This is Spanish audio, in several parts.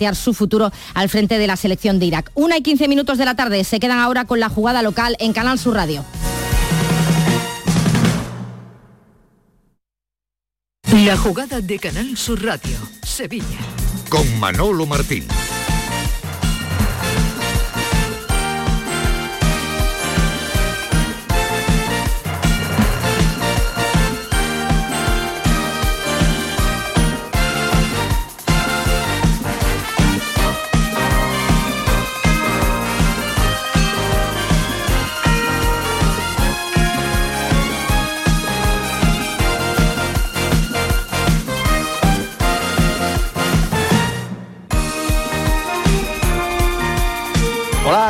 plantear su futuro al frente de la selección de Irak. Una y 15 minutos de la tarde se quedan ahora con la jugada local en Canal Sur Radio. La jugada de Canal Sur Radio, Sevilla. Con Manolo Martín.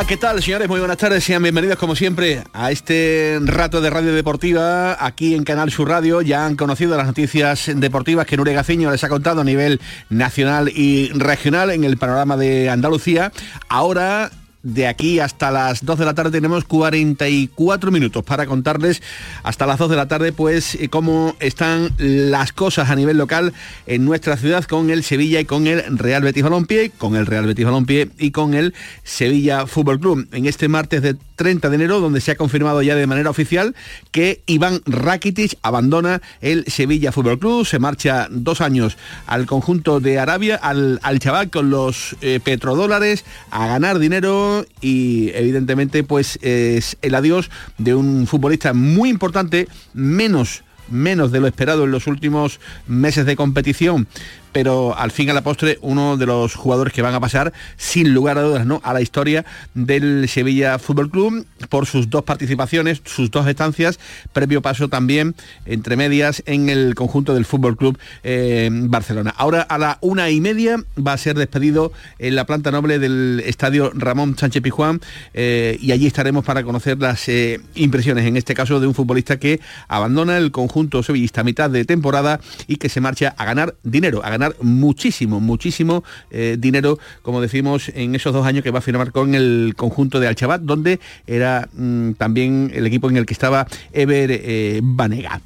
¿Qué tal, señores? Muy buenas tardes. Sean bienvenidos, como siempre, a este rato de radio deportiva aquí en Canal Sur Radio. Ya han conocido las noticias deportivas que Nuria Gaciño les ha contado a nivel nacional y regional en el panorama de Andalucía. Ahora de aquí hasta las 2 de la tarde tenemos 44 minutos para contarles hasta las 2 de la tarde pues eh, cómo están las cosas a nivel local en nuestra ciudad con el Sevilla y con el Real Betis Balompié, con el Real Betis Balompié y con el Sevilla Fútbol Club. En este martes de 30 de enero donde se ha confirmado ya de manera oficial que Iván Rakitic abandona el Sevilla Fútbol Club, se marcha dos años al conjunto de Arabia, al, al chaval con los eh, petrodólares a ganar dinero y evidentemente pues es el adiós de un futbolista muy importante, menos menos de lo esperado en los últimos meses de competición pero al fin a la postre uno de los jugadores que van a pasar sin lugar a dudas ¿no? a la historia del Sevilla Fútbol Club por sus dos participaciones, sus dos estancias, previo paso también entre medias en el conjunto del Fútbol Club eh, Barcelona. Ahora a la una y media va a ser despedido en la planta noble del estadio Ramón Sánchez Pijuán eh, y allí estaremos para conocer las eh, impresiones, en este caso de un futbolista que abandona el conjunto sevillista a mitad de temporada y que se marcha a ganar dinero, muchísimo, muchísimo eh, dinero, como decimos, en esos dos años que va a firmar con el conjunto de Alchabat, donde era mm, también el equipo en el que estaba Ever eh, Banega.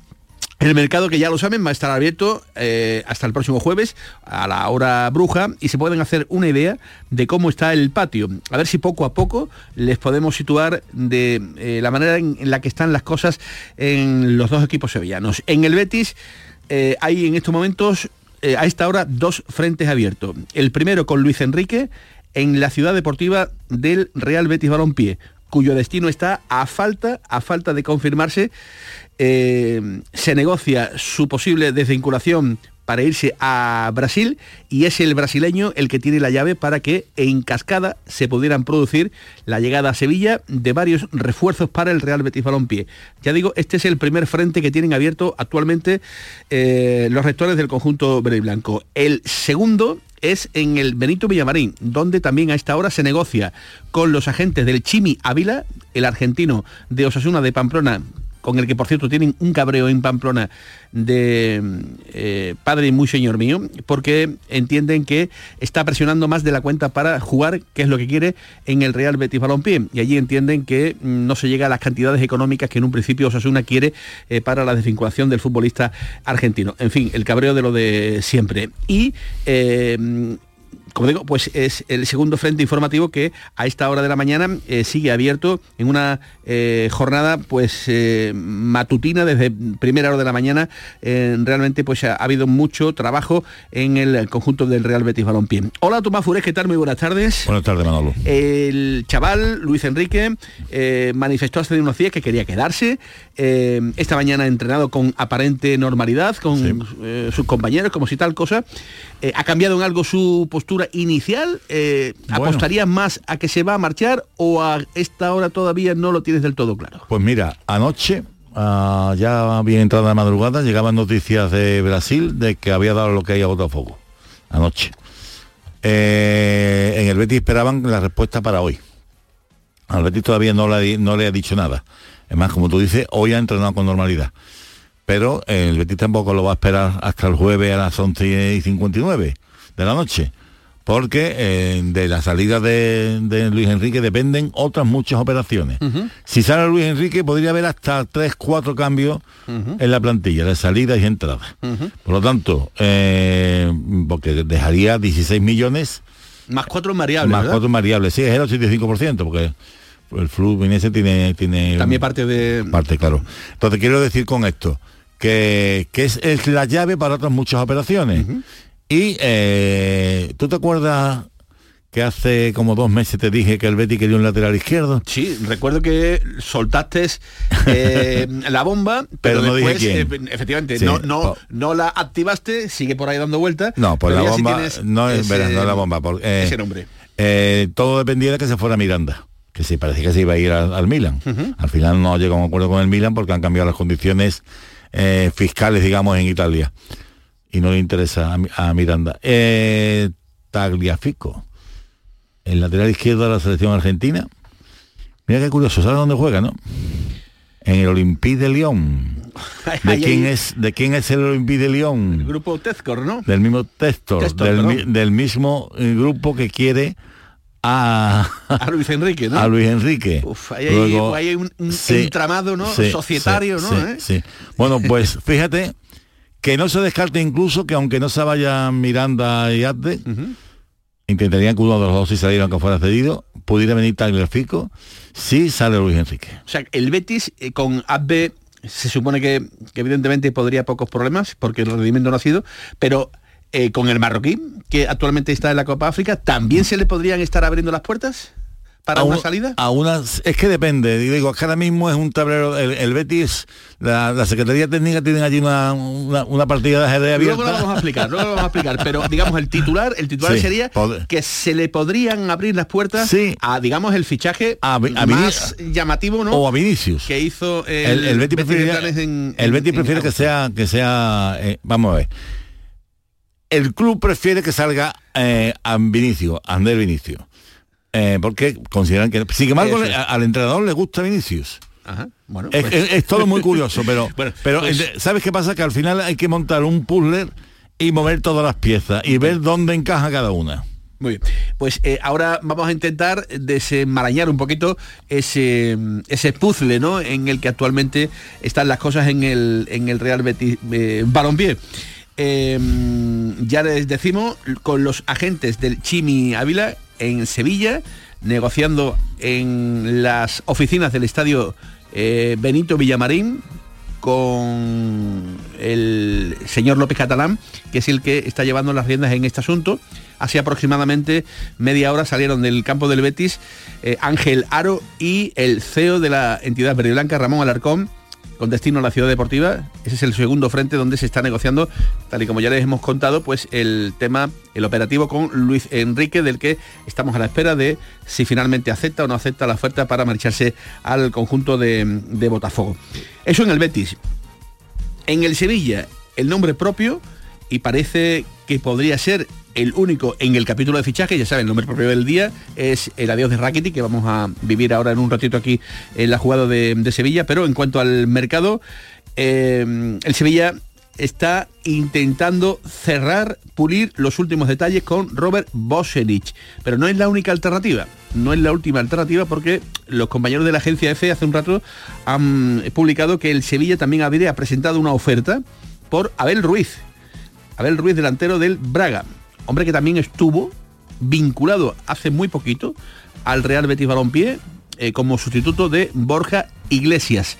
El mercado, que ya lo saben, va a estar abierto eh, hasta el próximo jueves a la hora bruja y se pueden hacer una idea de cómo está el patio. A ver si poco a poco les podemos situar de la manera en, la que están las cosas en los dos equipos sevillanos. En el Betis hay en estos momentos eh, a esta hora dos frentes abiertos. El primero con Luis Enrique en la ciudad deportiva del Real Betis Balompié, cuyo destino está a falta, a falta de confirmarse. Eh, se negocia su posible desvinculación para irse a Brasil y es el brasileño el que tiene la llave para que en cascada se pudieran producir la llegada a Sevilla de varios refuerzos para el Real Betis Balompié. Ya digo, este es el primer frente que tienen abierto actualmente eh, los rectores del conjunto verde y blanco. El segundo es en el Benito Villamarín, donde también a esta hora se negocia con los agentes del Chimi Ávila, el argentino de Osasuna de Pamplona, con el que por cierto tienen un cabreo en Pamplona de eh, padre muy señor mío, porque entienden que está presionando más de la cuenta para jugar, que es lo que quiere, en el Real Betis Balompié. Y allí entienden que mm, no se llega a las cantidades económicas que en un principio Osasuna quiere eh, para la desvinculación del futbolista argentino. En fin, el cabreo de lo de siempre. Y eh, como digo, pues es el segundo frente informativo que a esta hora de la mañana eh, sigue abierto en una eh, jornada pues eh, matutina desde primera hora de la mañana. realmente pues ha, habido mucho trabajo en el conjunto del Real Betis Balompié. Hola Tomás Furés, ¿qué tal? Muy buenas tardes. Buenas tardes, Manolo. El chaval Luis Enrique manifestó hace unos días que quería quedarse. esta mañana ha entrenado con aparente normalidad con sus compañeros, como si tal cosa. ¿Ha cambiado en algo su postura inicial? Eh, ¿Apostarías más a que se va a marchar o a esta hora todavía no lo tienes del todo claro? Pues mira, anoche, ah, ya bien entrada de madrugada, llegaban noticias de Brasil de que había dado lo que hay a Botafogo. Anoche. Eh, en el Betis esperaban la respuesta para hoy. Al Betis todavía no le, no le ha dicho nada. Es más, como tú dices, hoy ha entrenado con normalidad. Pero el Betis tampoco lo va a esperar hasta el jueves a las 11 y 59 de la noche porque eh, de la salida de, Luis Enrique dependen otras muchas operaciones. Si sale Luis Enrique podría haber hasta 3, 4 cambios en la plantilla, de salida y entrada. Por lo tanto, eh, porque dejaría 16 millones Más cuatro variables, más ¿verdad? cuatro variables. Sí, es el 85%, porque el Fluminense tiene... tiene También parte de... parte, claro. Entonces quiero decir con esto que, que es, es la llave para otras muchas operaciones. Y eh, ¿tú te acuerdas que hace como dos meses te dije que el Betty quería un lateral izquierdo? Sí, recuerdo que soltaste eh, la bomba, pero, Pero no dije después, quién. eh, efectivamente, Sí, no, no, po- no la activaste, sigue por ahí dando vueltas. No, pues pero la bomba no es, ese- verás, no la bomba. porque, eh, ese nombre. eh, todo dependía de que se fuera Miranda, que sí, parecía que se iba a ir al, al Milan. Al final no llegó a un acuerdo con el Milan porque han cambiado las condiciones fiscales, digamos, en Italia. Y no le interesa a, Mi- a Miranda. Eh, Tagliafico, el lateral izquierdo de la selección argentina. Mira qué curioso, ¿sabes dónde juega, no? En el Olympique de Lyon. ¿De quién es, de quién es el Olympique de Lyon? El grupo Tezcor, ¿no? del mismo Textor, del, mi- del mismo eh, grupo que quiere a, A Luis Enrique, ¿no? a Luis Enrique. Uf, ahí hay, Luego- ahí hay un, un sí, entramado, ¿no? sí, Societario, sí, ¿no? ¿Eh? sí. Bueno, pues fíjate que no se descarte incluso que aunque no se vayan Miranda y Adde, intentarían que uno de los dos si saliera aunque fuera cedido, pudiera venir Tagliafico si sale Luis Enrique. O sea, el Betis eh, con Abbe se supone que, que evidentemente podría pocos problemas porque el rendimiento no ha sido, pero eh, con el marroquí, que actualmente está en la Copa África, ¿también se le podrían estar abriendo las puertas para una un- salida? a una- es que depende digo es que ahora mismo es un tablero el, el Betis la, la secretaría técnica tienen allí una, una, una partida de ajedrez abierta Luego lo vamos a explicar, luego lo vamos a explicar, pero digamos el titular, el titular Sí, sería pod- que se le podrían abrir las puertas Sí. a digamos el fichaje A a más llamativo, ¿no? o a Vinicius que hizo el, el, el Betis prefiere, en- el Betis prefiere que sea que sea eh, vamos a ver el club prefiere que salga eh, a Vinicius Ander Vinicius eh, porque consideran que sin embargo le- al entrenador le gusta Vinicius Ajá, bueno, es, pues- es- es todo muy curioso pero Bueno, pero pues- sabes qué pasa que al final hay que montar un puzzle y mover todas las piezas y ver dónde encaja cada una Muy bien. Pues eh, ahora vamos a intentar desenmarañar un poquito ese, ese puzzle ¿no? en el que actualmente están las cosas en el, en el Real Betis eh, Balompié. Eh, ya les decimos, con los agentes del Chimi Ávila en Sevilla, negociando en las oficinas del estadio eh, Benito Villamarín, con el señor López Catalán, que es el que está llevando las riendas en este asunto. Hace aproximadamente media hora salieron del campo del Betis eh, Ángel Aro y el CEO de la entidad verde y blanca, Ramón Alarcón, con destino a la ciudad deportiva. Ese es el segundo frente donde se está negociando, tal y como ya les hemos contado, pues el tema, el operativo con Luis Enrique, del que estamos a la espera de si finalmente acepta o no acepta la oferta para marcharse al conjunto de, de Botafogo. Eso en el Betis. En el Sevilla, el nombre propio, y parece que podría ser el único en el capítulo de fichaje, ya saben, el nombre propio del día es el adiós de Rakitic, que vamos a vivir ahora en un ratito aquí en la jugada de, Sevilla, pero en cuanto al mercado, eh, el Sevilla está intentando cerrar, pulir los últimos detalles con Robert Bosenic, pero no es la única alternativa, no es la última alternativa porque los compañeros de la agencia EFE hace un rato han publicado que el Sevilla también habría presentado una oferta por Abel Ruiz, Abel Ruiz, delantero del Braga. Hombre que también estuvo vinculado hace muy poquito al Real Betis Balompié eh, como sustituto de Borja Iglesias.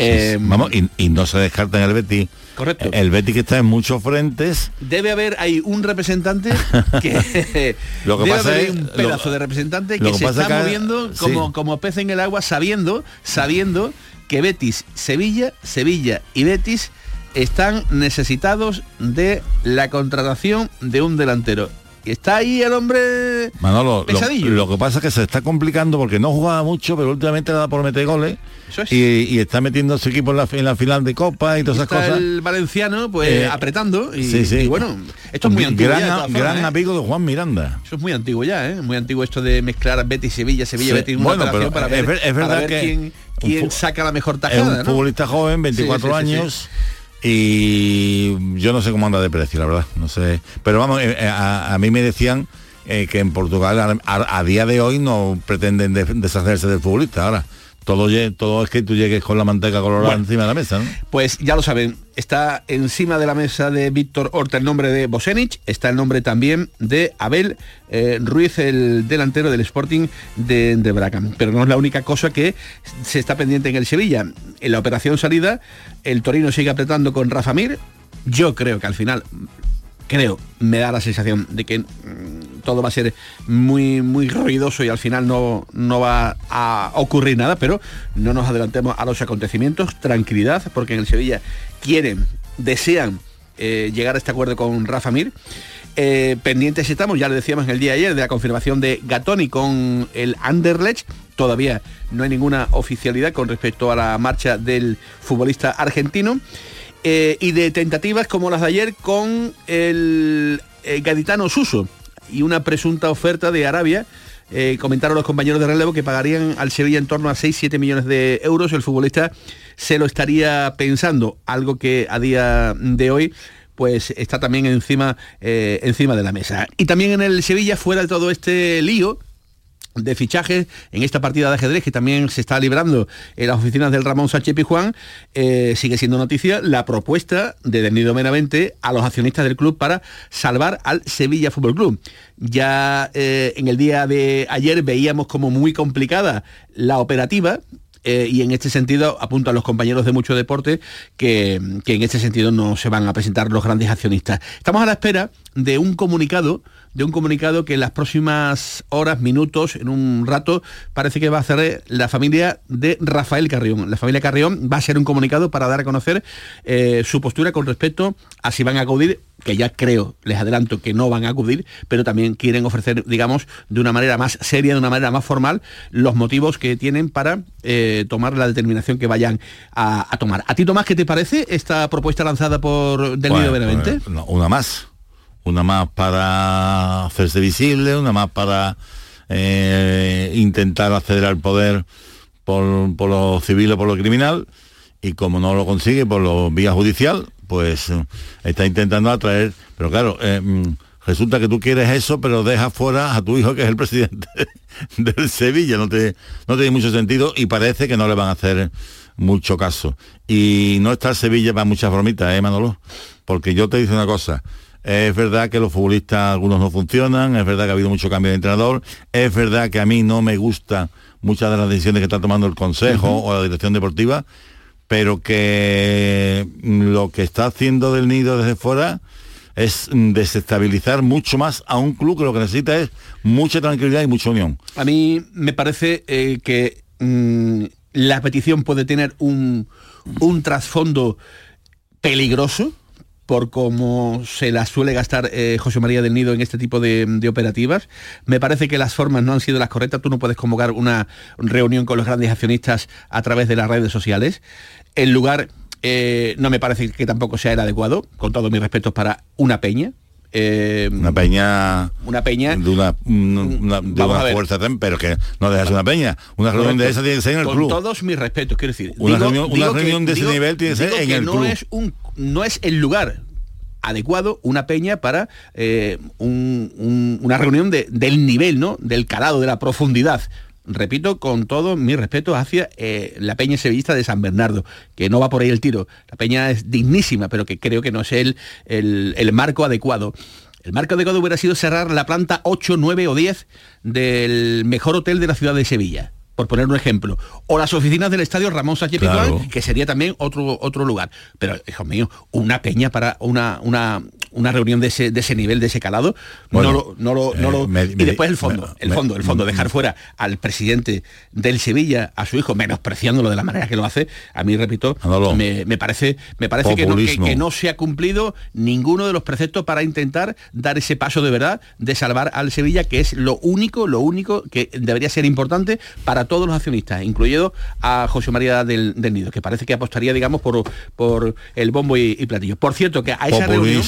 Eh, vamos y, y no se descarta en el Betis Correcto. el Betis que está en muchos frentes Debe haber ahí un representante que Lo que debe pasa haber es- un lo- pedazo de representante que que se está moviendo sí. como, como pez en el agua, sabiendo, sabiendo que Betis, Sevilla, Sevilla y Betis están necesitados de la contratación de un delantero. Y está ahí el hombre Manolo, lo, pesadillo. lo que pasa es que se está complicando porque no jugaba mucho, pero últimamente le da por meter goles Eso es. y, y está metiendo a su equipo en la, en la final de Copa y todas esas está cosas. el valenciano pues Eh, apretando y, sí, sí. y bueno, esto es muy antiguo gran, ya, formas, gran ¿eh? amigo de Juan Miranda. Eso es muy antiguo ya, ¿eh? Muy antiguo esto de mezclar Betis Sevilla, Sevilla, Sí. Betis, una Bueno, pero para es ver, es verdad para ver que quién, saca la mejor Es tajada, un ¿no? futbolista joven, 24 Sí, sí, sí, sí. años. Y yo no sé cómo anda de precio, la verdad. No sé. Pero vamos, eh, eh, a, mí me decían eh, que en Portugal a día de hoy no pretenden de- deshacerse del futbolista. Ahora, todo, todo es que tú llegues con la manteca colorada encima de la mesa, ¿no? Pues ya lo saben, está encima de la mesa de Víctor Horta el nombre de Bosenich, está el nombre también de Abel eh, Ruiz, el delantero del Sporting de, de Braga. Pero no es la única cosa que se está pendiente en el Sevilla. En la operación salida, el Torino sigue apretando con Rafa Mir. Yo creo que al final creo, me da la sensación de que mm, todo va a ser muy, muy ruidoso y al final no, no va a ocurrir nada, pero no nos adelantemos a los acontecimientos, tranquilidad, porque en el Sevilla quieren, desean eh, llegar a este acuerdo con Rafa Mir. Eh, pendientes estamos, ya le decíamos en el día de ayer, de la confirmación de Gatoni con el Anderlecht. Todavía no hay ninguna oficialidad con respecto a la marcha del futbolista argentino. Eh, y de tentativas como las de ayer con el, gaditano Suso y una presunta oferta de Arabia. Eh, comentaron los compañeros de relevo que pagarían al Sevilla en torno a 6-7 millones de euros. El futbolista se lo estaría pensando, algo que a día de hoy pues está también encima, encima de la mesa. Y también en el Sevilla, fuera de todo este lío, de fichajes en esta partida de ajedrez que también se está librando en las oficinas del Ramón Sánchez Pijuán, eh, sigue siendo noticia la propuesta de Denido Meramente a los accionistas del club para salvar al Sevilla Fútbol Club. Ya eh, en el día de ayer veíamos como muy complicada la operativa, eh, y en este sentido apuntan los compañeros de mucho deporte que, que, en este sentido no se van a presentar los grandes accionistas. Estamos a la espera de un comunicado de un comunicado que en las próximas horas, minutos, en un rato, parece que va a hacer la familia de Rafael Carrión. La familia Carrión va a ser un comunicado para dar a conocer eh, su postura con respecto a si van a acudir, que ya creo, les adelanto que no van a acudir, pero también quieren ofrecer, digamos, de una manera más seria, de una manera más formal, los motivos que tienen para eh, tomar la determinación que vayan a, tomar. ¿A ti, Tomás, qué te parece esta propuesta lanzada por Del Nido Benavente? Una más una más para hacerse visible, una más para eh, intentar acceder al poder por, lo civil o por lo criminal, y como no lo consigue por lo vía judicial, pues eh, está intentando atraer, pero claro, eh, mm, resulta que tú quieres eso, pero dejas fuera a tu hijo que es el presidente del Sevilla, no, te, no tiene mucho sentido y parece que no le van a hacer mucho caso. Y no está el Sevilla para muchas bromitas, ¿eh, Manolo? Porque yo te digo una cosa, es verdad que los futbolistas algunos no funcionan, es verdad que ha habido mucho cambio de entrenador, es verdad que a mí no me gusta muchas de las decisiones que está tomando el Consejo o la dirección deportiva, pero que lo que está haciendo del nido desde fuera es desestabilizar mucho más a un club que lo que necesita es mucha tranquilidad y mucha unión. A mí me parece eh, que mm, la petición puede tener un, un trasfondo peligroso, por cómo se la suele gastar eh, José María del Nido en este tipo de, operativas. Me parece que las formas no han sido las correctas. Tú no puedes convocar una reunión con los grandes accionistas a través de las redes sociales. El lugar eh, no me parece que tampoco sea el adecuado, con todos mis respetos para una peña. Eh, una peña una peña de una, fuerza pero que no dejas una peña una reunión de esa tiene que ser en el club con todos mis respetos quiero decir una reunión, de ese nivel tiene que ser en el no es un no es el lugar adecuado una peña para eh, una reunión de, del nivel, ¿no? Del calado, de la profundidad. Repito, con todo mi respeto hacia eh, la peña sevillista de San Bernardo, que no va por ahí el tiro. La peña es dignísima, pero que creo que no es el, el, el marco adecuado. El marco adecuado hubiera sido cerrar la planta 8, 9 o 10 del mejor hotel de la ciudad de Sevilla por poner un ejemplo. O las oficinas del estadio Ramón Sánchez que sería también otro, otro lugar. Pero, hijo mío, una peña para una, una, una reunión de ese, de ese nivel, de ese calado, no lo, no lo, eh, y después el fondo, el fondo, el fondo, dejar fuera al presidente del Sevilla, a su hijo, menospreciándolo de la manera que lo hace, a mí, repito, me, parece, me parece que no, que no, se ha cumplido ninguno de los preceptos para intentar dar ese paso de verdad de salvar al Sevilla, que es lo único, lo único que debería ser importante para todos los accionistas, incluido a José María del, Nido, que parece que apostaría, digamos, por, por el bombo y, platillo. Por cierto, que a esa reunión,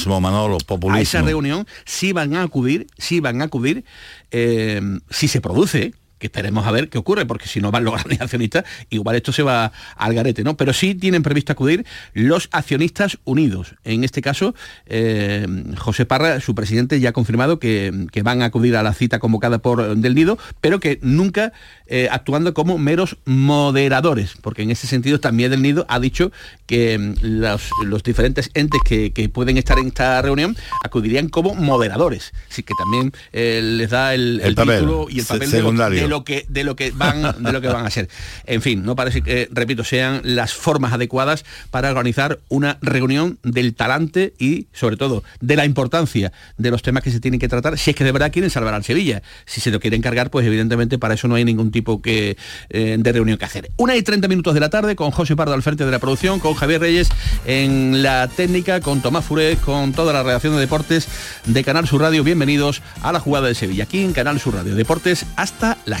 a esa reunión sí van a acudir, sí van a acudir, eh, si se produce, que esperemos a ver qué ocurre, porque si no van los grandes accionistas, igual esto se va al garete, ¿no? Pero sí tienen previsto acudir los accionistas unidos. En este caso, eh, José Parra, su presidente, ya ha confirmado que, van a acudir a la cita convocada por Del Nido, pero que nunca eh, actuando como meros moderadores, porque en ese sentido también Del Nido ha dicho que mm, los, diferentes entes que, pueden estar en esta reunión acudirían como moderadores. Así que también eh, les da el, título y el papel de lo, que de lo que van de lo que van a ser. En fin, no parece que, repito, sean las formas adecuadas para organizar una reunión del talante y sobre todo de la importancia de los temas que se tienen que tratar si es que de verdad quieren salvar al Sevilla. Si se lo quieren cargar, pues evidentemente para eso no hay ningún tipo que, eh, de reunión que hacer. Una y 30 minutos de la tarde con José Pardo al frente de la producción, con Javier Reyes en la técnica, con Tomás Furé, con toda la redacción de deportes de Canal Sur Radio. Bienvenidos a la jugada de Sevilla, aquí en Canal Sur Radio. Deportes hasta las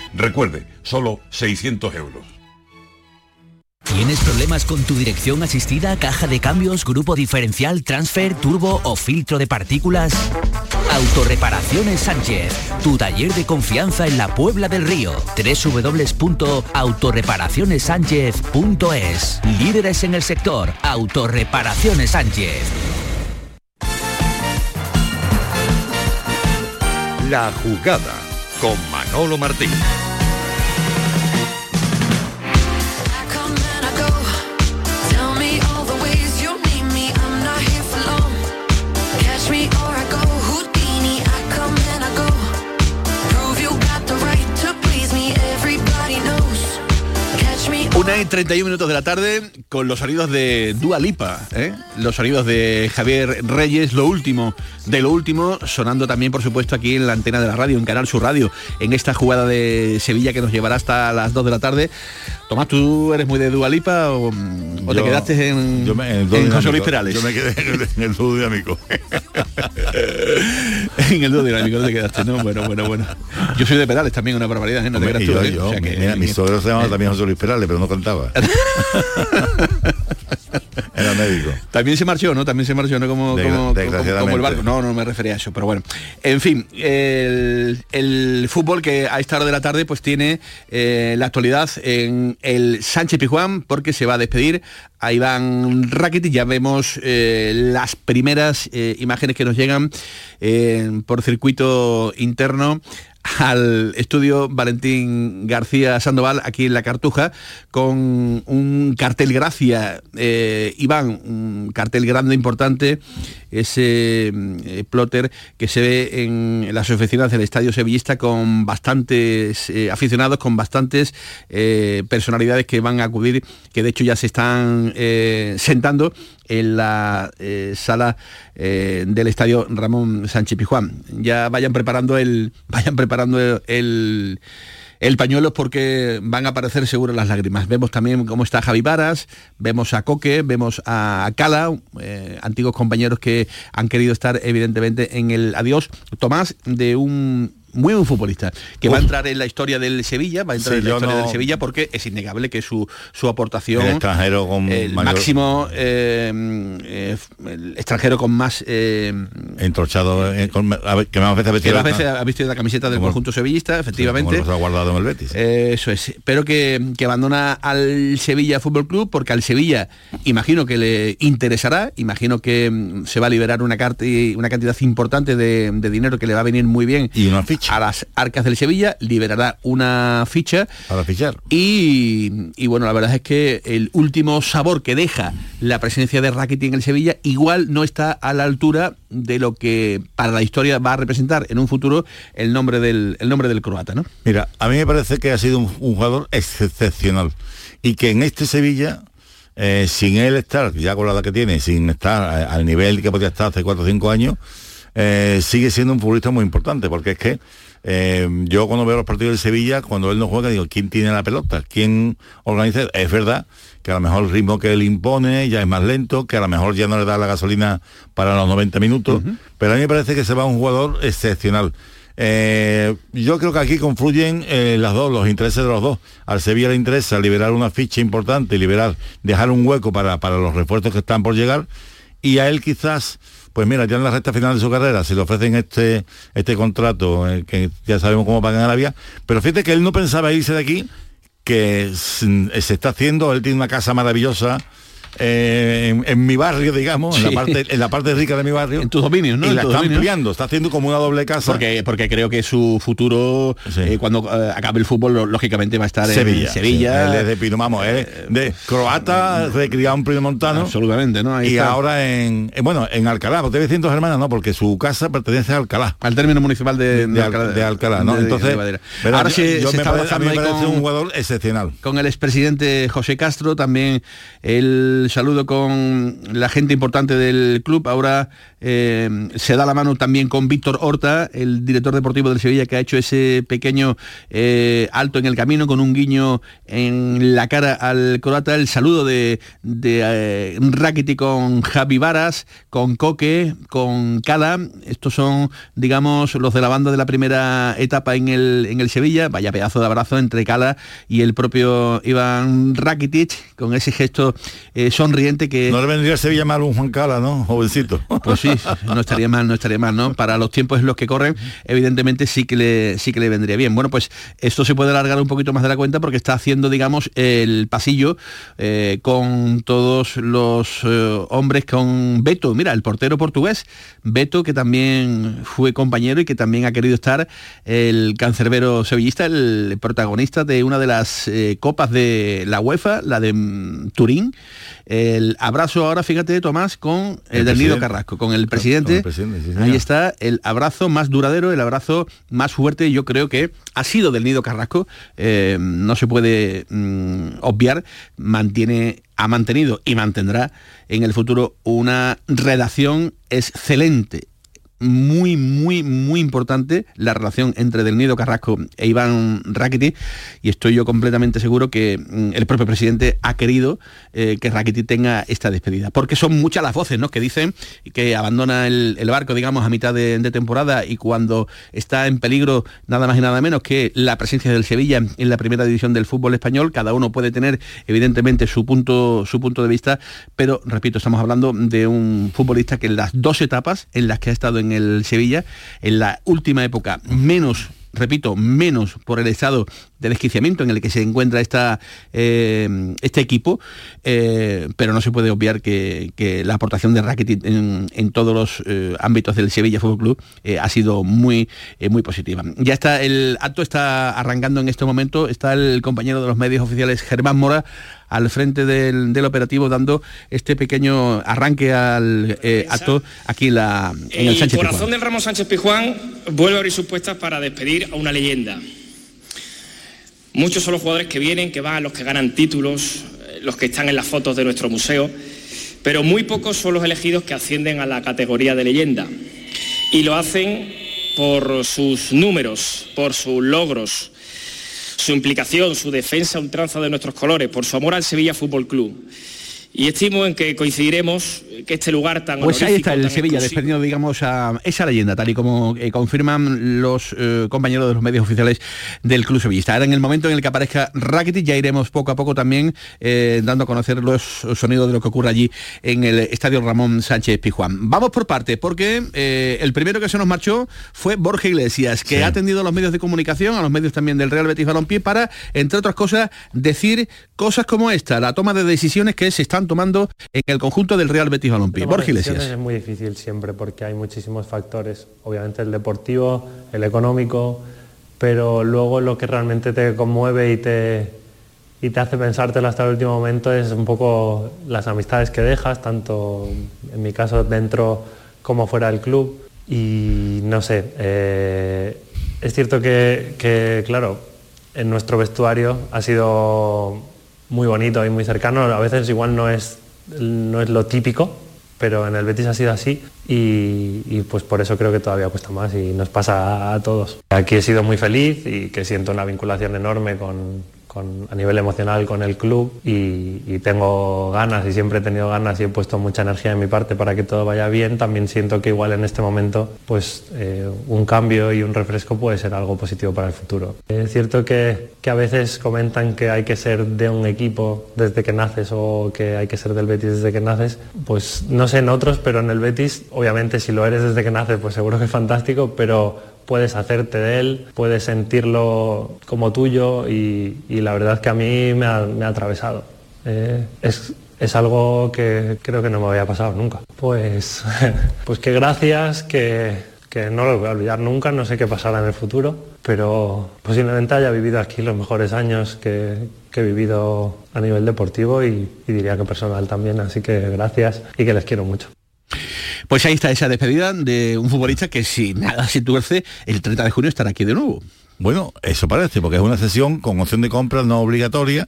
Recuerde, solo 600 euros. ¿Tienes problemas con tu dirección asistida, caja de cambios, grupo diferencial, transfer, turbo o filtro de partículas? Autorreparaciones Sánchez, tu taller de confianza en la Puebla del Río. www.autorreparacionessánchez.es. Líderes en el sector, Autorreparaciones Sánchez. La jugada con Manolo Martín. Y 31 minutos de la tarde con los sonidos de Dua Lipa, ¿eh? los sonidos de Javier Reyes, lo último de lo último, sonando también por supuesto aquí en la antena de la radio, en Canal Sur Radio, en esta jugada de Sevilla que nos llevará hasta las 2 de la tarde. Tomás, ¿tú eres muy de Dualipa o, o te quedaste en, yo me, en, en José Luis Perales? Yo me quedé en el, dúo dinámico. en el dúo dinámico no te quedaste, ¿no? Bueno, bueno, bueno. Yo soy de Perales también, una barbaridad, ¿eh? No te creas tú, yo, yo, o sea que, mira, mi suegro se llamaba también José Luis Perales, pero no cantaba. Era médico. También se marchó, ¿no? También se marchó, ¿no? Como, como, como, el barco. No, no me refería a eso, pero bueno. En fin, el, el fútbol que a esta hora de la tarde pues tiene eh, la actualidad en el Sánchez Pijuán porque se va a despedir a Iván Rakitic. Ya vemos eh, las primeras eh, imágenes que nos llegan eh, por circuito interno al estudio Valentín García Sandoval aquí en La Cartuja con un cartel gracia, Iván, un cartel grande, importante, ese eh, plotter que se ve en las oficinas del Estadio Sevillista con bastantes eh, aficionados, con bastantes personalidades que van a acudir, que de hecho ya se están sentando en la sala del estadio Ramón Sánchez Pijuán. Ya vayan preparando el, vayan preparando el pañuelo porque van a aparecer seguro las lágrimas. Vemos también cómo está Javi Varas, vemos a Coque, vemos a Cala, eh, antiguos compañeros que han querido estar evidentemente en el adiós. Tomás, de un muy buen futbolista, que va a entrar en la historia del Sevilla, va a entrar en la historia del Sevilla porque es innegable que su, su aportación... El extranjero con el máximo eh, eh, el extranjero con más... Eh, Entorchado, que más veces ha vestido, que más veces ha vestido la camiseta del conjunto sevillista, efectivamente. Como ha guardado en el Betis. eso es, pero que, que abandona al Sevilla Fútbol Club porque al Sevilla imagino que le interesará, imagino que mm, se va a liberar una, una cantidad importante de, de dinero que le va a venir muy bien. Y una ficha a las arcas del Sevilla, liberará una ficha. Para fichar. Y, y, bueno, la verdad es que el último sabor que deja la presencia de Rakitic en el Sevilla igual no está a la altura de lo que para la historia va a representar en un futuro el nombre del, el nombre del croata, ¿no? Mira, a mí me parece que ha sido un, jugador excepcional y que en este Sevilla eh, sin él estar, ya con la edad que tiene, sin estar al nivel que podía estar hace 4 o 5 años, eh, sigue siendo un futbolista muy importante, porque es que Eh, yo cuando veo los partidos de Sevilla, cuando él no juega, digo, ¿quién tiene la pelota? ¿Quién organiza? Es verdad que a lo mejor el ritmo que él impone ya es más lento, que a lo mejor ya no le da la gasolina para los 90 minutos, pero a mí me parece que se va un jugador excepcional. Eh, yo creo que aquí confluyen eh, las dos, los intereses de los dos. Al Sevilla le interesa liberar una ficha importante, liberar, dejar un hueco para, para los refuerzos que están por llegar, y a él quizás pues mira, ya en la recta final de su carrera se le ofrecen este, este contrato, eh, que ya sabemos cómo pagan en Arabia, pero fíjate que él no pensaba irse de aquí, que se está haciendo, él tiene una casa maravillosa, eh, en, mi barrio, digamos, en, la parte, en la parte rica de mi barrio. En tus dominios, ¿no? Y la está ampliando, está haciendo como una doble casa. Porque, porque creo que su futuro, eh, cuando eh, acabe el fútbol, lógicamente va a estar Sevilla, en Sevilla. Él es de Pino, vamos, de croata, recriado en Pino Montano. Absolutamente, ¿no? y ahora en, bueno, en Alcalá, porque cientos hermanas, no, porque su casa pertenece a Alcalá. Al término municipal de, de, Alcalá. ¿no? Entonces, ahora se, yo me parece, un jugador excepcional. Con el expresidente José Castro, también el saludo con la gente importante del club. Ahora eh, se da la mano también con Víctor Horta, el director deportivo del Sevilla, que ha hecho ese pequeño eh, alto en el camino con un guiño en la cara al croata. El saludo de, de eh, con Javi Varas, con Coque, con Cala. Estos son, digamos, los de la banda de la primera etapa en el, en el Sevilla. Vaya pedazo de abrazo entre Cala y el propio Iván Rakitic, con ese gesto sonriente que... No le vendría a Sevilla mal un Juan Cala, ¿no? Jovencito. Pues sí, no estaría mal, no estaría mal, ¿no? Para los tiempos en los que corren, evidentemente sí que le, sí que le vendría bien. Bueno, pues esto se puede alargar un poquito más de la cuenta porque está haciendo, digamos, el pasillo eh, con todos los eh, hombres, con Beto, mira, el portero portugués, Beto, que también fue compañero y que también ha querido estar el cancerbero sevillista, el protagonista de una de las eh, copas de la UEFA, la de mm, Turín. El abrazo ahora, fíjate, Tomás, con el, del Nido Carrasco, con el presidente. Ahí está el abrazo más duradero, el abrazo más fuerte, yo creo que ha sido del Nido Carrasco, eh, no se puede mm, obviar, mantiene, ha mantenido y mantendrá en el futuro una redacción excelente muy, muy, muy importante la relación entre Del Nido Carrasco e Iván Rakiti y estoy yo completamente seguro que mm, el propio presidente ha querido eh, que Rakiti tenga esta despedida. Porque son muchas las voces ¿no? que dicen que abandona el, barco, digamos, a mitad de, temporada y cuando está en peligro nada más y nada menos que la presencia del Sevilla en la primera división del fútbol español. Cada uno puede tener, evidentemente, su punto, su punto de vista, pero, repito, estamos hablando de un futbolista que en las dos etapas en las que ha estado en el Sevilla, en la última época menos repito, menos por el estado de desquiciamiento en el que se encuentra esta, eh, este equipo, eh, pero no se puede obviar que, la aportación de Rakitic en, todos los eh, ámbitos del Sevilla Fútbol Club ha sido muy, muy positiva. Ya está, el acto está arrancando en este momento, está el compañero de los medios oficiales Germán Mora al frente del, operativo dando este pequeño arranque al eh, acto aquí la, en el, Sánchez corazón del Ramón Sánchez Pijuán vuelve a abrir sus puestas para despedir a una leyenda. Muchos son los jugadores que vienen, que van, los que ganan títulos, eh, los que están en las fotos de nuestro museo, pero muy pocos son los elegidos que ascienden a la categoría de leyenda. Y lo hacen por sus números, por sus logros, su implicación, su defensa ultranza de nuestros colores, por su amor al Sevilla Fútbol Club y estimo en que coincidiremos que este lugar tan Pues ahí está el Sevilla despedido, digamos, a esa leyenda, tal y como eh, confirman los eh, compañeros de los medios oficiales del Club Sevillista. Ahora en el momento en el que aparezca Rakitic ya iremos poco a poco también eh, dando a conocer los sonidos de lo que ocurre allí en el Estadio Ramón Sánchez Pijuán. Vamos por parte, porque el primero que se nos marchó fue Borja Iglesias, que ha atendido a los medios de comunicación, a los medios también del Real Betis Balompié, para, entre otras cosas, decir cosas como esta, la toma de decisiones que se están tomando en el conjunto del Real Betis Balompié. Borja Iglesias. Es muy difícil siempre porque hay muchísimos factores, obviamente el deportivo, el económico, pero luego lo que realmente te conmueve y te, y te hace pensártelo hasta el último momento es un poco las amistades que dejas, tanto en mi caso dentro como fuera del club. Y no sé, eh, es cierto que, que, claro, en nuestro vestuario ha sido muy bonito y muy cercano. A veces igual no es, no es lo típico, pero en el Betis ha sido así y, y, pues por eso creo que todavía cuesta más y nos pasa a todos. Aquí he sido muy feliz y que siento una vinculación enorme con, a nivel emocional con el club y, tengo ganas y siempre he tenido ganas y he puesto mucha energía en mi parte para que todo vaya bien, también siento que igual en este momento pues eh, un cambio y un refresco puede ser algo positivo para el futuro. Es cierto que, que, a veces comentan que hay que ser de un equipo desde que naces o que hay que ser del Betis desde que naces, pues no sé en otros, pero en el Betis obviamente si lo eres desde que naces pues seguro que es fantástico, pero puedes hacerte de él, puedes sentirlo como tuyo y, la verdad es que a mí me ha, atravesado. Eh, es, algo que creo que no me había pasado nunca. Pues, pues que gracias, que, no lo voy a olvidar nunca, no sé qué pasará en el futuro, pero posiblemente haya vivido aquí los mejores años que, he vivido a nivel deportivo y diría que personal también, así que gracias y que les quiero mucho. Pues ahí está esa despedida de un futbolista que si nada se tuerce, el 30 de junio estará aquí de nuevo. Bueno, eso parece, porque es una sesión con opción de compra no obligatoria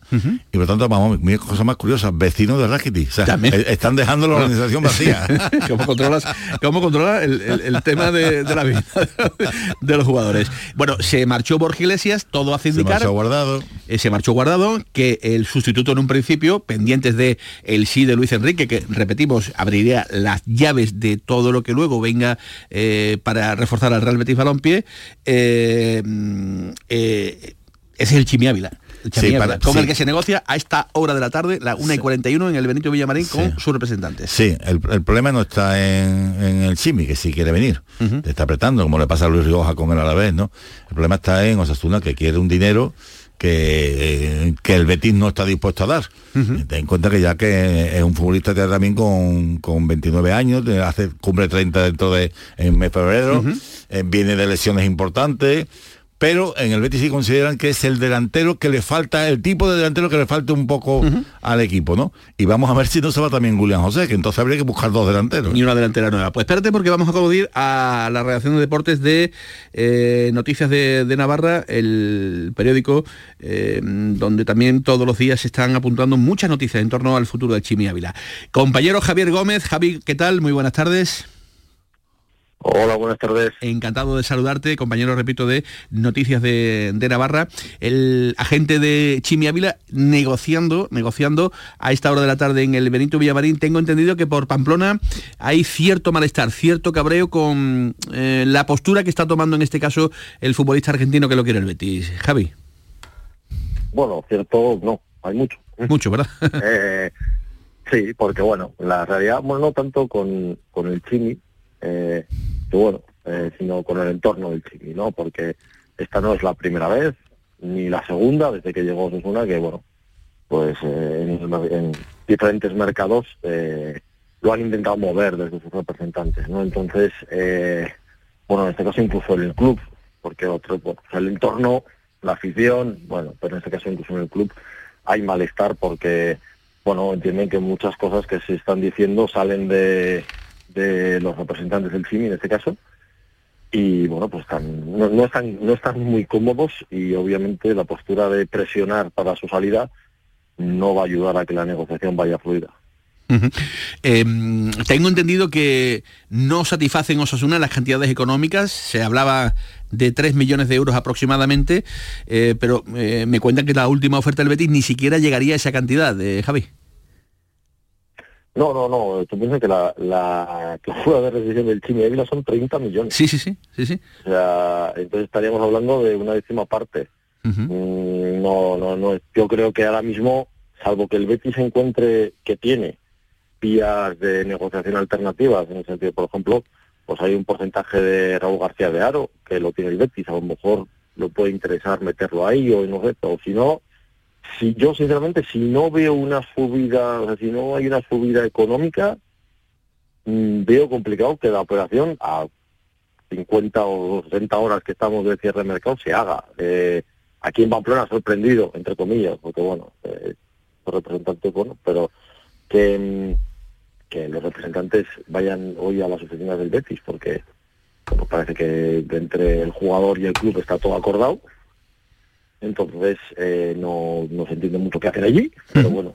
y por tanto, vamos, mira cosas más curiosas, vecinos de Rakiti. Eh, están dejando la organización vacía. ¿Cómo controlas, cómo controla el, tema de, la vida de los jugadores? Bueno, se marchó Borja Iglesias, todo hace indicar... Se marchó guardado. Eh, se marchó guardado, que el sustituto en un principio, pendientes de el sí de Luis Enrique, que repetimos, abriría las llaves de todo lo que luego venga eh, para reforzar al Real Betis Balompié, eh, eh, es el Chimi Ávila. con el que se negocia a esta hora de la tarde, la 1 y 41 en el Benito Villamarín con sus representantes. Sí, el, problema no está en, el Chimi, que sí quiere venir, está apretando, como le pasa a Luis Rioja con él a la vez, ¿no? El problema está en Osasuna, que quiere un dinero que, que, el Betis no está dispuesto a dar. Ten en cuenta que ya que es un futbolista que también con, con 29 años, hace cumple 30 dentro de en mes febrero, eh, viene de lesiones importantes pero en el Betis sí consideran que es el delantero que le falta, el tipo de delantero que le falta un poco al equipo, ¿no? Y vamos a ver si no se va también Julián José, que entonces habría que buscar dos delanteros. Y una delantera nueva. Pues espérate porque vamos a acudir a la redacción de deportes de eh, Noticias de, Navarra, el periódico eh, donde también todos los días se están apuntando muchas noticias en torno al futuro de Chimi Ávila. Compañero Javier Gómez, Javi, ¿qué tal? Muy buenas tardes. Hola, buenas tardes. Encantado de saludarte, compañero, repito, de Noticias de, Navarra. El agente de Chimi Ávila negociando, negociando a esta hora de la tarde en el Benito Villamarín. Tengo entendido que por Pamplona hay cierto malestar, cierto cabreo con eh, la postura que está tomando en este caso el futbolista argentino que lo quiere el Betis. Javi. Bueno, cierto, no, hay mucho. Mucho, ¿verdad? Eh, sí, porque bueno, la realidad, bueno, no tanto con, con el Chimi, eh, bueno, eh, sino con el entorno del Chiqui, ¿no? Porque esta no es la primera vez, ni la segunda, desde que llegó Osasuna, que bueno, pues eh, en, diferentes mercados eh, lo han intentado mover desde sus representantes, ¿no? Entonces, bueno, en este caso incluso el club, porque otro, pues, el entorno, la afición, bueno, pero en este caso incluso en el club hay malestar porque, bueno, entienden que muchas cosas que se están diciendo salen de de los representantes del CIMI en este caso y bueno pues están, no, están no están muy cómodos y obviamente la postura de presionar para su salida no va a ayudar a que la negociación vaya fluida. Em, tengo entendido que no satisfacen Osasuna las cantidades económicas, se hablaba de 3 millones de euros aproximadamente, eh, pero eh, me cuentan que la última oferta del Betis ni siquiera llegaría a esa cantidad, eh, Javi. No, no, no. Tú piensas que la, la cláusula de rescisión del Chimi Ávila son 30 millones. Sí, sí, sí, sí, sí. O sea, entonces estaríamos hablando de una décima parte. Mm, no, no, no. Yo creo que ahora mismo, salvo que el Betis encuentre que tiene vías de negociación alternativas, en el sentido, por ejemplo, pues hay un porcentaje de Raúl García de Aro, que lo tiene el Betis, a lo mejor lo puede interesar meterlo ahí, o no sé, o si no, si yo sinceramente si no veo una subida, o sea, si no hay una subida económica, mm, veo complicado que la operación a 50 o 60 horas que estamos de cierre de mercado se haga. Eh, aquí en Pamplona sorprendido, entre comillas, porque bueno, eh, los representantes, bueno, pero que, mm, que los representantes vayan hoy a las oficinas del Betis, porque como parece que entre el jugador y el club está todo acordado, entonces eh, no, no, se entiende mucho qué hacer allí, pero bueno,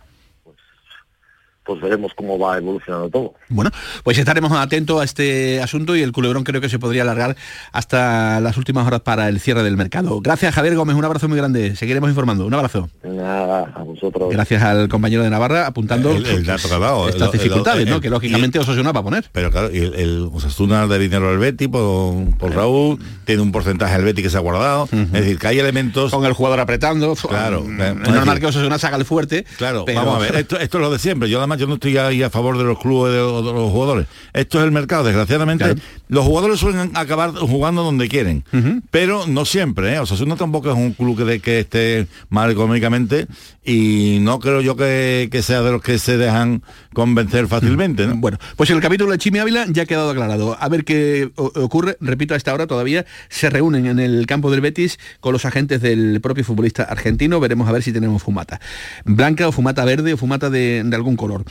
pues, veremos cómo va evolucionando todo. Bueno, pues estaremos atentos a este asunto y el culebrón creo que se podría alargar hasta las últimas horas para el cierre del mercado. Gracias Javier Gómez, un abrazo muy grande. Seguiremos informando. Un abrazo. Nada, a vosotros. Gracias al compañero de Navarra apuntando El- el dato que ha dado, estas el- el- dificultades, el- ¿no? Que lógicamente Osasuna va a poner. Pero claro, y el, el Osasuna de dinero al Betty por, por Raúl, tiene un porcentaje del Betty que se ha guardado. Es decir, que hay elementos... Con el jugador apretando. Claro. Mm, Es normal decir, que Osasuna saca el fuerte. Claro, pero- vamos a ver, esto, esto es lo de siempre. Yo además yo no estoy ahí a favor de los clubes de los, de los jugadores. Esto es el mercado, desgraciadamente. Los jugadores suelen acabar jugando donde quieren, pero no siempre. ¿eh? O sea, no tampoco es un club que, de- que esté mal económicamente y no creo yo que, que sea de los que se dejan convencer fácilmente. ¿no? Bueno, pues el capítulo de Chimi Ávila ya ha quedado aclarado. A ver qué ocurre. Repito, a esta hora todavía se reúnen en el campo del Betis con los agentes del propio futbolista argentino. Veremos a ver si tenemos fumata. Blanca o fumata verde o fumata de, de algún color.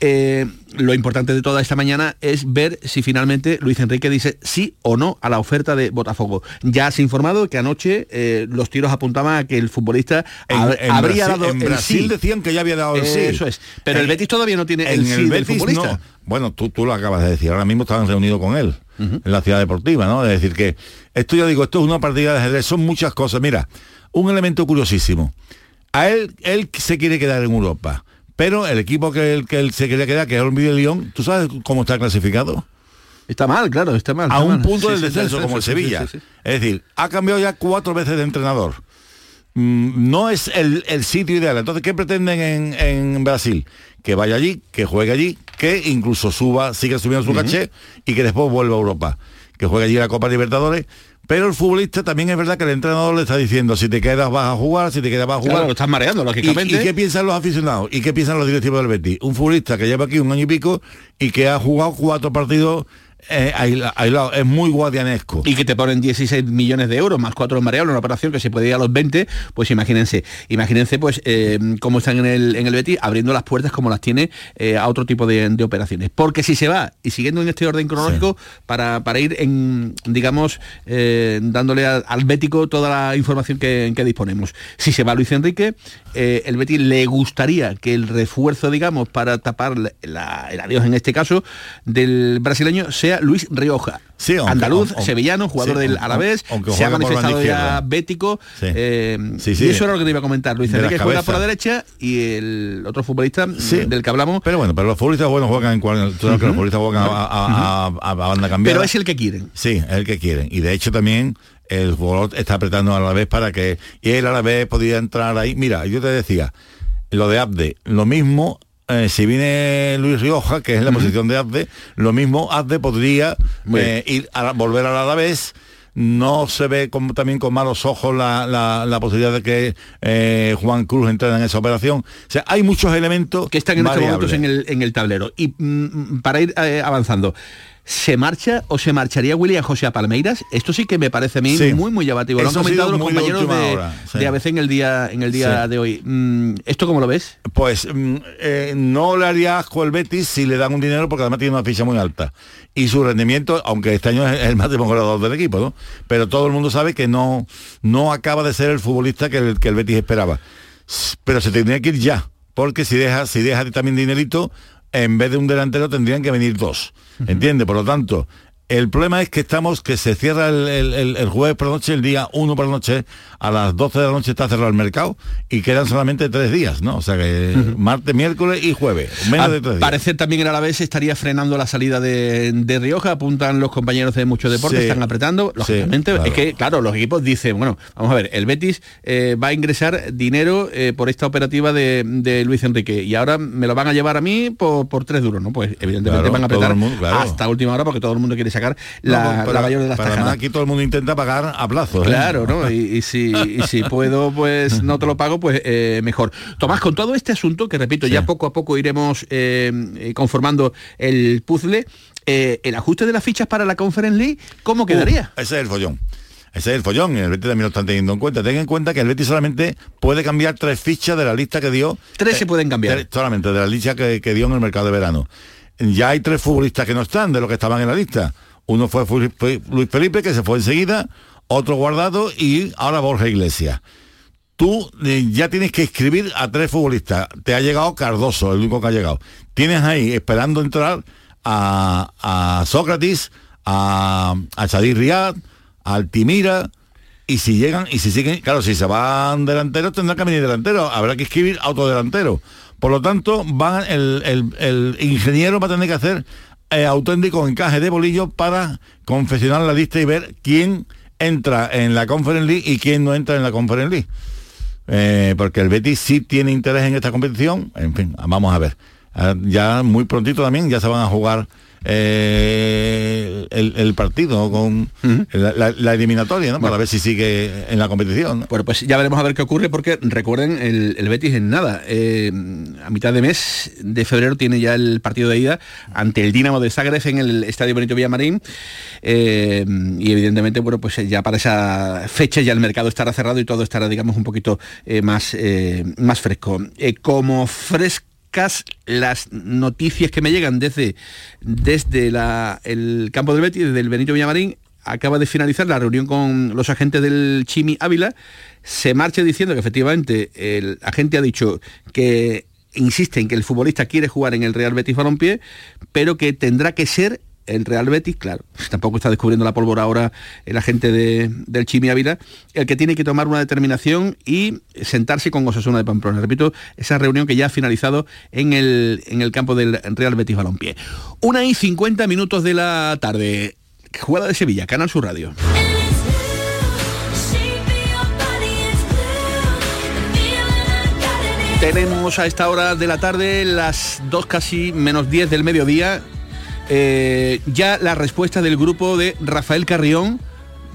Eh, lo importante de toda esta mañana es ver si finalmente Luis Enrique dice sí o no a la oferta de Botafogo. Ya has informado que anoche eh, los tiros apuntaban a que el futbolista En, hab- en habría Brasil, dado en el Brasil sí. decían que ya había dado el sí. Eso es. Pero el Betis todavía no tiene el sí el del Betis futbolista. no. Bueno, tú, tú lo acabas de decir. Ahora mismo estaban reunidos con él en la ciudad deportiva, ¿no? Es decir, que esto yo digo, esto es una partida de ajedrez, son muchas cosas. Mira, un elemento curiosísimo. A él, él se quiere quedar en Europa, pero el equipo que él, que él se quería quedar, que es el Olmedo León, ¿tú sabes cómo está clasificado? Está mal, claro, está mal. a un mal. punto Sí, del sí, descenso, sí, como el Sevilla. Es decir, ha cambiado ya cuatro veces de entrenador. Mm, No es el, el sitio ideal. Entonces, ¿qué pretenden en, en Brasil? Que vaya allí, que juegue allí, que incluso suba, siga subiendo su caché y que después vuelva a Europa. Que juegue allí la Copa Libertadores. Pero el futbolista también es verdad que el entrenador le está diciendo, si te quedas vas a jugar, si te quedas vas a jugar. Claro, lo estás mareando, ¿Y, lógicamente. y qué piensan los aficionados? ¿Y qué piensan los directivos del Betis? Un futbolista que lleva aquí un año y pico y que ha jugado cuatro partidos eh. Es muy guadianesco. y que te ponen 16 millones de euros más cuatro en variable, una operación que se puede ir a los 20, pues imagínense, imagínense pues eh, cómo están en el, en el Betis abriendo las puertas como las tiene eh, a otro tipo de, de operaciones. Porque si se va, y siguiendo en este orden cronológico, para, para ir en, digamos, dándole a- al Bético toda la información que, que disponemos. Si se va Luis Enrique, eh, el Betis le gustaría que el refuerzo, digamos, para tapar la- el adiós en este caso del brasileño sea Luis Rioja. Sí, aunque- andaluz, aunque- sevillano, jugador sí, del Alavés, aunque se ha manifestado ya bético. Sí. eh, Sí, y eso era lo que te iba a comentar. Luis Enrique juega por la derecha y el otro futbolista mm, del que hablamos. Pero bueno, pero los futbolistas buenos juegan en cual, que los futbolistas juegan a, a- a- a- a banda cambiada. Pero es el que quieren. Sí, es el que quieren. Y de hecho también el jugador está apretando a la vez para que... Y él a la vez podía entrar ahí. Mira, yo te decía, lo de Abde, lo mismo... eh, si viene Luis Rioja, que es la posición de Abde, lo mismo Abde podría eh, ir a volver a la vez. No se ve con- también con malos ojos la, la- la posibilidad de que eh, Juan Cruz entrara en esa operación. O sea, hay muchos elementos que están en estos momentos en el, en el tablero. Y mm, para ir eh, avanzando, ¿se marcha o se marcharía William José a Palmeiras? Esto sí que me parece a mí Sí. muy, muy llamativo. Lo han comentado los de compañeros última de, hora, sí. de ABC en el día, en el día Sí. de hoy. Mm, ¿Esto cómo lo ves? Pues mm, eh, no le haría asco el Betis si le dan un dinero porque además tiene una ficha muy alta. Y su rendimiento, aunque este año es el máximo goleador del equipo, ¿no? Pero todo el mundo sabe que no, no acaba de ser el futbolista que el, que el Betis esperaba. Pero se tendría que ir ya, porque si deja, si deja también dinerito, en vez de un delantero tendrían que venir dos. ¿Entiende? Por lo tanto, el problema es que estamos, que se cierra el, el- el- jueves por la noche, el día 1 por la noche, a las 12 de la noche está cerrado el mercado y quedan solamente tres días, ¿no? O sea que martes, miércoles y jueves, menos de tres Al días. parecer también el Alavés estaría frenando la salida de, de Rioja, apuntan los compañeros de mucho deporte, Sí. están apretando, lógicamente, claro. es que, claro, los equipos dicen, bueno, vamos a ver, el Betis eh, va a ingresar dinero eh, por esta operativa de, de Luis Enrique y ahora me lo van a llevar a mí por, por tres duros, ¿no? Pues evidentemente Claro, van a apretar mundo, claro. hasta última hora porque todo el mundo quiere sacar la, No, pero- la mayor de las tajadas. aquí todo el mundo intenta pagar a plazo. ¿eh? Claro, ¿no? Y, y si, y si puedo, pues no te lo pago, pues eh, mejor. Tomás, con todo este asunto, que repito, ya poco a poco iremos eh, conformando el puzzle, el ajuste de las fichas para la Conference League, ¿cómo quedaría? Uh, ese es el follón. Ese es el follón, el Betis también lo están teniendo en cuenta. Ten en cuenta que el Betis solamente puede cambiar tres fichas de la lista que dio. Tres se pueden cambiar. tres- solamente de la lista que, que dio en el mercado de verano. Ya hay tres futbolistas que no están de los que estaban en la lista. Uno fue Fu- fue Luis Felipe, que se fue enseguida, otro guardado y ahora Borja Iglesias. tú eh, ya tienes que escribir a tres futbolistas. Te ha llegado Cardoso, el único que ha llegado. Tienes ahí esperando entrar a, Sócrates, a, a Chadir Riad, a Altimira, y si llegan, y si siguen, claro, si se van delanteros, tendrán que venir delanteros, habrá que escribir autodelantero. Por lo tanto, van, el, ingeniero va a tener que hacer eh, auténtico encaje de bolillo para confeccionar la lista y ver quién entra en la Conference League y quién no entra en la Conference League. Eh, porque el Betis sí tiene interés en esta competición. En fin, vamos a ver. Ah, ya muy prontito también ya se van a jugar eh, el, partido con la, eliminatoria, ¿no? Para ver si sigue en la competición. Bueno, pues ya veremos a ver qué ocurre, porque recuerden, el, Betis en nada. Eh, a mitad de mes de febrero tiene ya el partido de ida ante el Dinamo de Zagreb en el Estadio Benito Villamarín. Eh, y evidentemente, bueno, pues ya para esa fecha ya el mercado estará cerrado y todo estará, digamos, un poquito más, más fresco. como fresco las noticias que me llegan desde, desde el campo del Betis, desde el Benito Villamarín, acaba de finalizar la reunión con los agentes del Chimi Ávila, se marcha diciendo que efectivamente el agente ha dicho que insiste en que el futbolista quiere jugar en el Real Betis Balompié, pero que tendrá que ser el Real Betis, claro, tampoco está descubriendo la pólvora ahora la gente del Chimi Ávila, el que tiene que tomar una determinación y sentarse con Osasuna de Pamplona. Repito, esa reunión que ya ha finalizado en el, en el campo del Real Betis Balompié. Una y 50 minutos de la tarde. Jugada de Sevilla, Canal Sur Radio. Tenemos a esta hora de la tarde las dos casi menos 10 del mediodía eh, ya la respuesta del grupo de Rafael Carrión,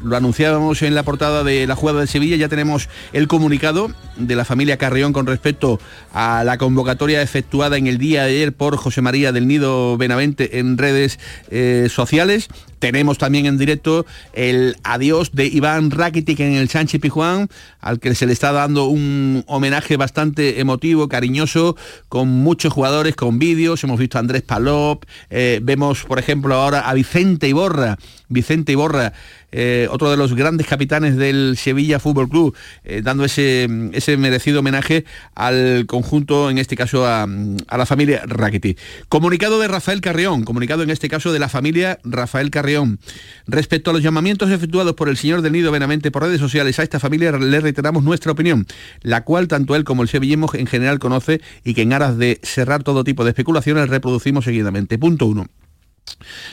lo anunciábamos en la portada de la jugada de Sevilla, ya tenemos el comunicado de la familia Carrión con respecto a la convocatoria efectuada en el día de ayer por José María del Nido Benavente en redes eh, sociales. Tenemos también en directo el adiós de Iván Rakitic en el Sánchez Pijuán, al que se le está dando un homenaje bastante emotivo, cariñoso, con muchos jugadores, con vídeos. Hemos visto a Andrés Palop, eh, vemos por ejemplo ahora a Vicente Iborra, Vicente Iborra, eh, otro de los grandes capitanes del Sevilla Fútbol Club, eh, dando ese, ese, merecido homenaje al conjunto, en este caso a, la familia Rakitic. Comunicado de Rafael Carrión, comunicado en este caso de la familia Rafael Carrión Respecto a los llamamientos efectuados por el señor del Nido Benavente por redes sociales a esta familia, le reiteramos nuestra opinión, la cual tanto él como el sevillismo en general conoce y que en aras de cerrar todo tipo de especulaciones reproducimos seguidamente. Punto uno.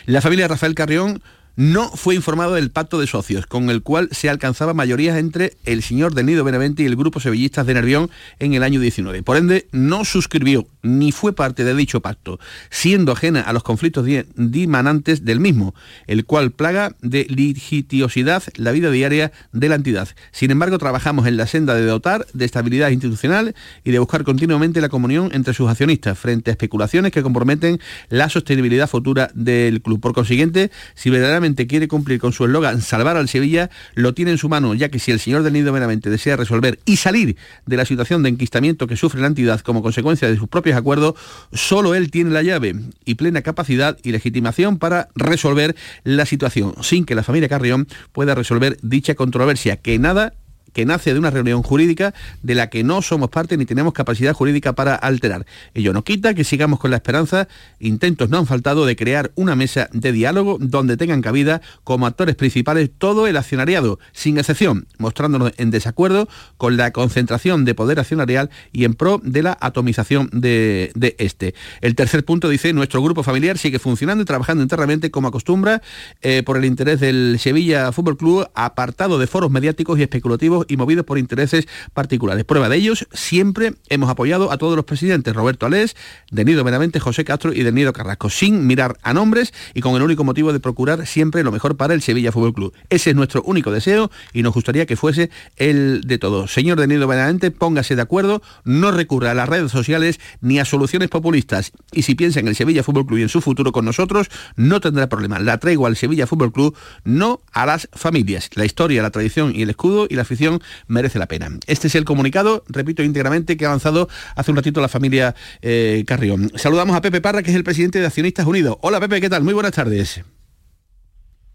La familia Rafael Carrión no fue informado del pacto de socios, con el cual se alcanzaba mayorías entre el señor del Nido Benavente y el grupo sevillistas de Nervión en el año 19. Por ende, no suscribió ni fue parte de dicho pacto, siendo ajena a los conflictos dimanantes del mismo, el cual plaga de litigiosidad la vida diaria de la entidad. Sin embargo, trabajamos en la senda de dotar de estabilidad institucional y de buscar continuamente la comunión entre sus accionistas frente a especulaciones que comprometen la sostenibilidad futura del club. Por consiguiente, si verdaderamente quiere cumplir con su eslogan salvar al Sevilla, lo tiene en su mano, ya que si el señor del Nido meramente desea resolver y salir de la situación de enquistamiento que sufre la entidad como consecuencia de sus propios acuerdos, solo él tiene la llave y plena capacidad y legitimación para resolver la situación, sin que la familia Carrión pueda resolver dicha controversia, que nada que nace de una reunión jurídica de la que no somos parte ni tenemos capacidad jurídica para alterar. Ello no quita que sigamos con la esperanza, intentos no han faltado de crear una mesa de diálogo donde tengan cabida como actores principales todo el accionariado, sin excepción, mostrándonos en desacuerdo con la concentración de poder accionarial y en pro de la atomización de, este. El tercer punto dice, nuestro grupo familiar sigue funcionando y trabajando internamente como acostumbra eh, por el interés del Sevilla Fútbol Club, apartado de foros mediáticos y especulativos y movidos por intereses particulares. Prueba de ellos, siempre hemos apoyado a todos los presidentes, Roberto Alés, Denido Benavente, José Castro y Denido Carrasco, sin mirar a nombres y con el único motivo de procurar siempre lo mejor para el Sevilla Fútbol Club. Ese es nuestro único deseo y nos gustaría que fuese el de todos. Señor Denido Benavente, póngase de acuerdo, no recurra a las redes sociales ni a soluciones populistas y si piensa en el Sevilla Fútbol Club y en su futuro con nosotros, no tendrá problema. La traigo al Sevilla Fútbol Club, no a las familias. La historia, la tradición y el escudo y la afición merece la pena. Este es el comunicado, repito íntegramente, que ha avanzado hace un ratito la familia eh, Carrión. Saludamos a Pepe Parra, que es el presidente de Accionistas Unidos. Hola Pepe, ¿qué tal? Muy buenas tardes.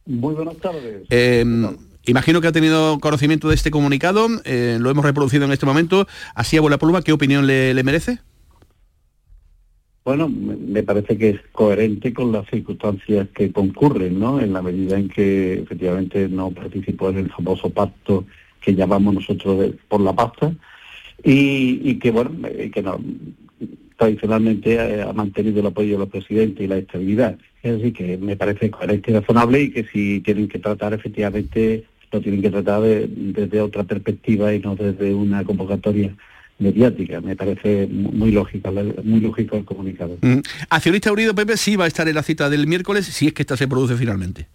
Muy buenas tardes. Eh, Imagino que ha tenido conocimiento de este comunicado, eh, lo hemos reproducido en este momento. Así a la pluma, ¿qué opinión le, merece? Bueno, me parece que es coherente con las circunstancias que concurren, ¿no? En la medida en que efectivamente no participó en el famoso pacto que llamamos nosotros por la pasta y, que, bueno, eh, que tradicionalmente eh, ha mantenido el apoyo de los presidentes y la estabilidad. Es decir, que me parece coherente y razonable y que si tienen que tratar efectivamente lo tienen que tratar desde otra perspectiva y no desde una convocatoria mediática. Me parece muy lógica, muy lógico el comunicado. Mm. Accionista Unido Pepe sí va a estar en la cita del miércoles si es que esta se produce finalmente.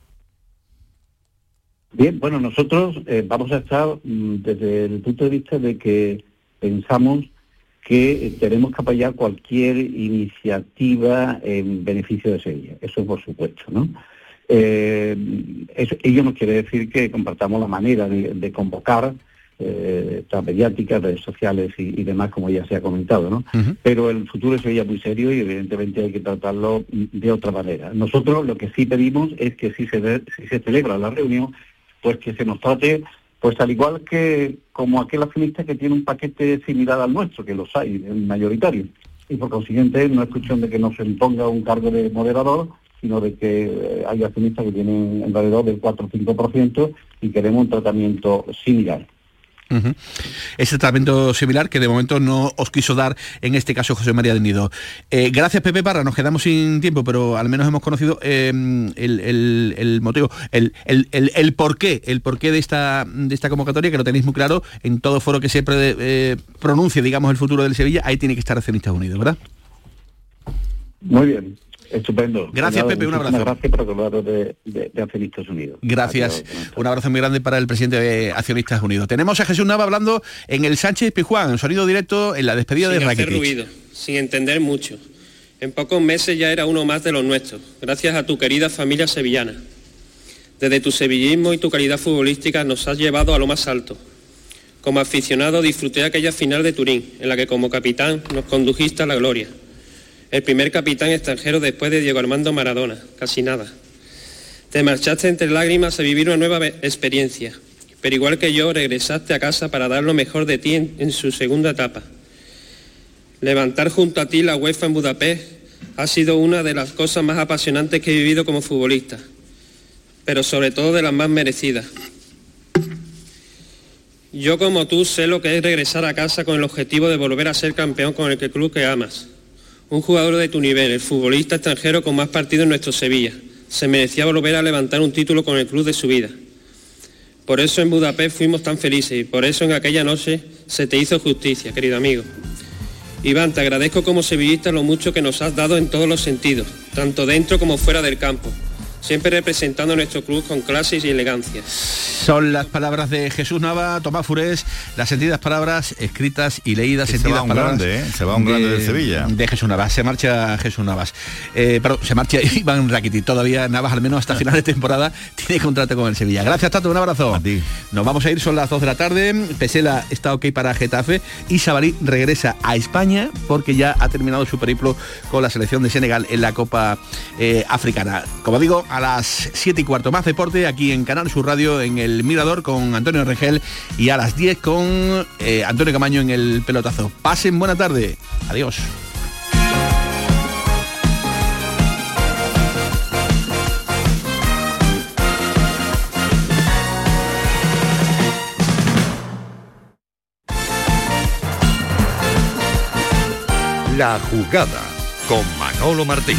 Bien, bueno, nosotros eh, vamos a estar mm, desde el punto de vista de que pensamos que eh, tenemos que apoyar cualquier iniciativa en beneficio de Sevilla, eso por supuesto, ¿no? Eh, ello no quiere decir que compartamos la manera de, convocar eh, mediáticas, redes sociales y, demás, como ya se ha comentado, ¿no? Pero el futuro es Sevilla muy serio y evidentemente hay que tratarlo de otra manera. Nosotros lo que sí pedimos es que si se, si se celebra la reunión, pues que se nos trate pues al igual que como aquel accionista que tiene un paquete similar al nuestro, que los hay, el mayoritario. Y por consiguiente no es cuestión de que no se imponga un cargo de moderador, sino de que eh, hay accionistas que tienen alrededor del 4 o 5% y queremos un tratamiento similar. Ese tratamiento similar que de momento no os quiso dar en este caso José María de Nido. Eh, gracias Pepe Parra, nos quedamos sin tiempo, pero al menos hemos conocido em, el, motivo, el, el, porqué, el porqué de esta, de esta convocatoria, que lo tenéis muy claro, en todo foro que se eh, pronuncie, digamos, el futuro del Sevilla, ahí tiene que estar Accionistas Unidos, ¿verdad? Muy bien. Estupendo. Gracias, Pepe, un abrazo. Gracias por de, de, de, Accionistas Unidos. Gracias. un abrazo muy grande para el presidente de Accionistas Unidos. Tenemos a Jesús Nava hablando en el Sánchez Pijuán, sonido directo en la despedida de ruido, sin entender mucho. En pocos meses ya era uno más de los nuestros, gracias a tu querida familia sevillana. Desde tu sevillismo y tu calidad futbolística nos has llevado a lo más alto. Como aficionado disfruté aquella final de Turín, en la que como capitán nos condujiste a la gloria el primer capitán extranjero después de Diego Armando Maradona, casi nada. Te marchaste entre lágrimas a vivir una nueva experiencia, pero igual que yo regresaste a casa para dar lo mejor de ti en, su segunda etapa. Levantar junto a ti la UEFA en Budapest ha sido una de las cosas más apasionantes que he vivido como futbolista, pero sobre todo de las más merecidas. Yo como tú sé lo que es regresar a casa con el objetivo de volver a ser campeón con el club que amas un jugador de tu nivel, el futbolista extranjero con más partidos en nuestro Sevilla. Se merecía volver a levantar un título con el club de su vida. Por eso en Budapest fuimos tan felices y por eso en aquella noche se te hizo justicia, querido amigo. Iván, te agradezco como sevillista lo mucho que nos has dado en todos los sentidos, tanto dentro como fuera del campo siempre representando a nuestro club con clases y elegancia. Son las palabras de Jesús Nava, Tomás Furés, las sentidas palabras escritas y leídas, sentidas se va palabras. Grande, ¿eh? Se va un grande de, Sevilla. De Jesús Navas, se marcha Jesús Navas. Eh, perdón, se marcha Iván Rakiti. Todavía Navas, al menos hasta final de temporada, tiene contrato con el Sevilla. Gracias, Tato, un abrazo. A ti. Nos vamos a ir, son las 2 de la tarde. Pesela está ok para Getafe y Sabalí regresa a España porque ya ha terminado su periplo con la selección de Senegal en la Copa eh, Africana. Como digo, a las 7 y cuarto más deporte aquí en Canal Sur Radio en el Mirador con Antonio Regel y a las 10 con eh, Antonio Camaño en el pelotazo. Pasen buena tarde. Adiós. La jugada con Manolo Martín.